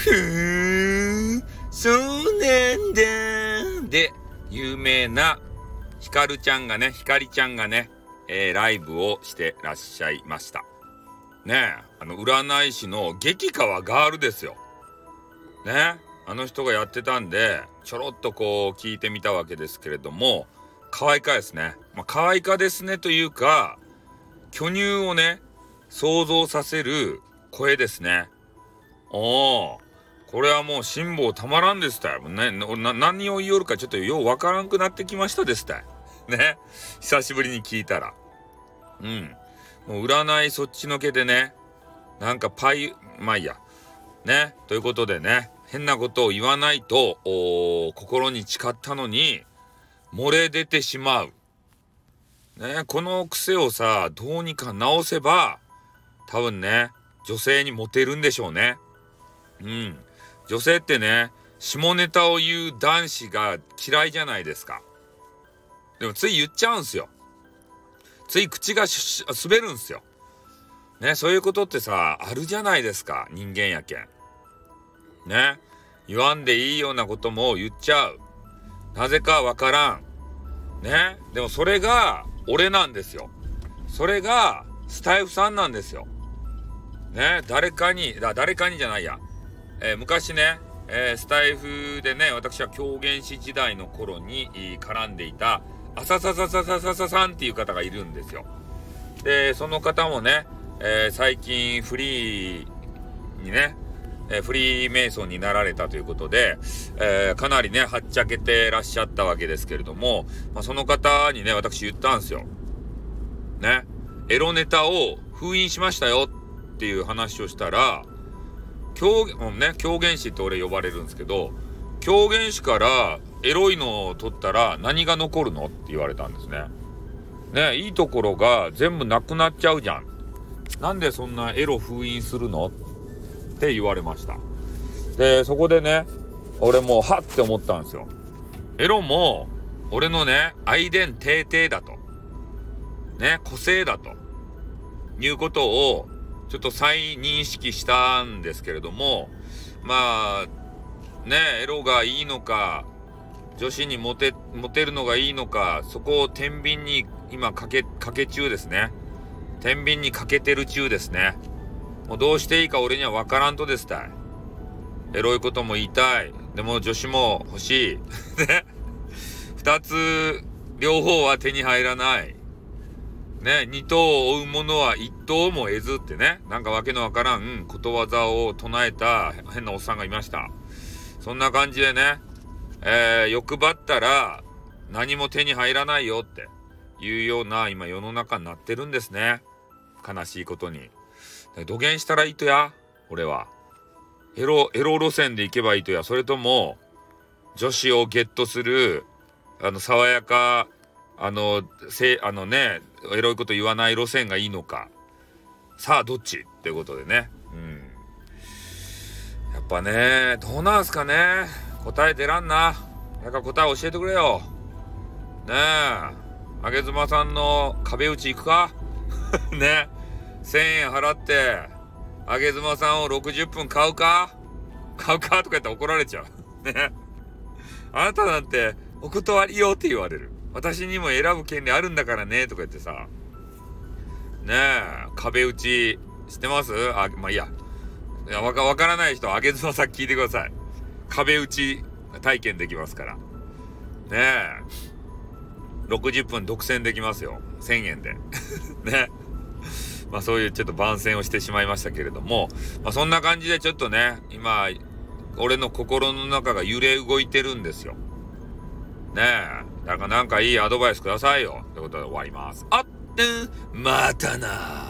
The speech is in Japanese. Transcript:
ふーん、そうなんだ。で、有名なヒカルちゃんがね、ヒカリちゃんがね、えー、ライブをしてらっしゃいました。ねえ、あの、占い師の激川ガールですよ。ねあの人がやってたんで、ちょろっとこう聞いてみたわけですけれども、可愛いかですね。まあ、可愛いかですねというか、巨乳をね、想像させる声ですね。おー。これはもう辛抱たまらんですたよ。ね、何を言いよるかちょっとようわからんくなってきましたですたい。ね。久しぶりに聞いたら。うん。もう占いそっちのけでね、なんかパイ、まあいいや。ね。ということでね、変なことを言わないと、心に誓ったのに、漏れ出てしまう。ね。この癖をさ、どうにか直せば、多分ね、女性にモテるんでしょうね。うん。女性ってね、下ネタを言う男子が嫌いじゃないですか。でもつい言っちゃうんすよ。つい口が滑るんすよ。ね、そういうことってさ、あるじゃないですか。人間やけん。ね。言わんでいいようなことも言っちゃう。なぜかわからん。ね。でもそれが俺なんですよ。それがスタイフさんなんですよ。ね。誰かに、だ誰かにじゃないや。えー、昔ね、えー、スタイフでね、私は狂言師時代の頃に絡んでいた、あささささささささんっていう方がいるんですよ。で、その方もね、えー、最近フリーにね、えフリーメイソンになられたということで、えかなりね、はっちゃけてらっしゃったわけですけれども、まあ、その方にね、私言ったんですよ。ね、エロネタを封印しましたよっていう話をしたら、狂言、ね、狂言師って俺呼ばれるんですけど、狂言師からエロいのを取ったら何が残るのって言われたんですね。ね、いいところが全部なくなっちゃうじゃん。なんでそんなエロ封印するの？って言われました。で、そこでね、俺もうはって思ったんですよ。エロも、俺のね、愛伝定々だと。ね、個性だと。いうことをちょっと再認識したんですけれども、まあ、ね、エロがいいのか、女子にモテ、モテるのがいいのか、そこを天秤に今かけ、かけ中ですね。天秤にかけてる中ですね。もうどうしていいか俺には分からんとですたい。エロいことも言いたい。でも女子も欲しい。ね。二つ、両方は手に入らない。ね、二頭を追う者は一頭も得ずってね、なんかわけのわからんことわざを唱えた変なおっさんがいました。そんな感じでね、えー、欲張ったら何も手に入らないよっていうような今世の中になってるんですね。悲しいことに。土下したらいいとや、俺は。エロ、エロ路線で行けばいいとや、それとも、女子をゲットする、あの、爽やか、あの、せ、あのね、エロいこと言わない路線がいいのか。さあ、どっち？ってことでね。うん。やっぱね、どうなんすかね。答え出らんな。なんか答え教えてくれよ。ねえ。あげずまさんの壁打ち行くか？ね。1000円払って、あげずまさんを60分買うか？買うか？とか言ったら怒られちゃう。ね。あなたなんて、お断りよって言われる。私にも選ぶ権利あるんだからね、とか言ってさ。ねえ、壁打ちしてます？あ、まあいいや。いやわか、わからない人は、あげずまさん聞いてください。壁打ち体験できますから。ねえ。60分独占できますよ。1000円で。ね。まあそういうちょっと番宣をしてしまいましたけれども、まあそんな感じでちょっとね、今、俺の心の中が揺れ動いてるんですよ。ねえ。なんかなんかいいアドバイスくださいよ。ということで終わります。あってまたな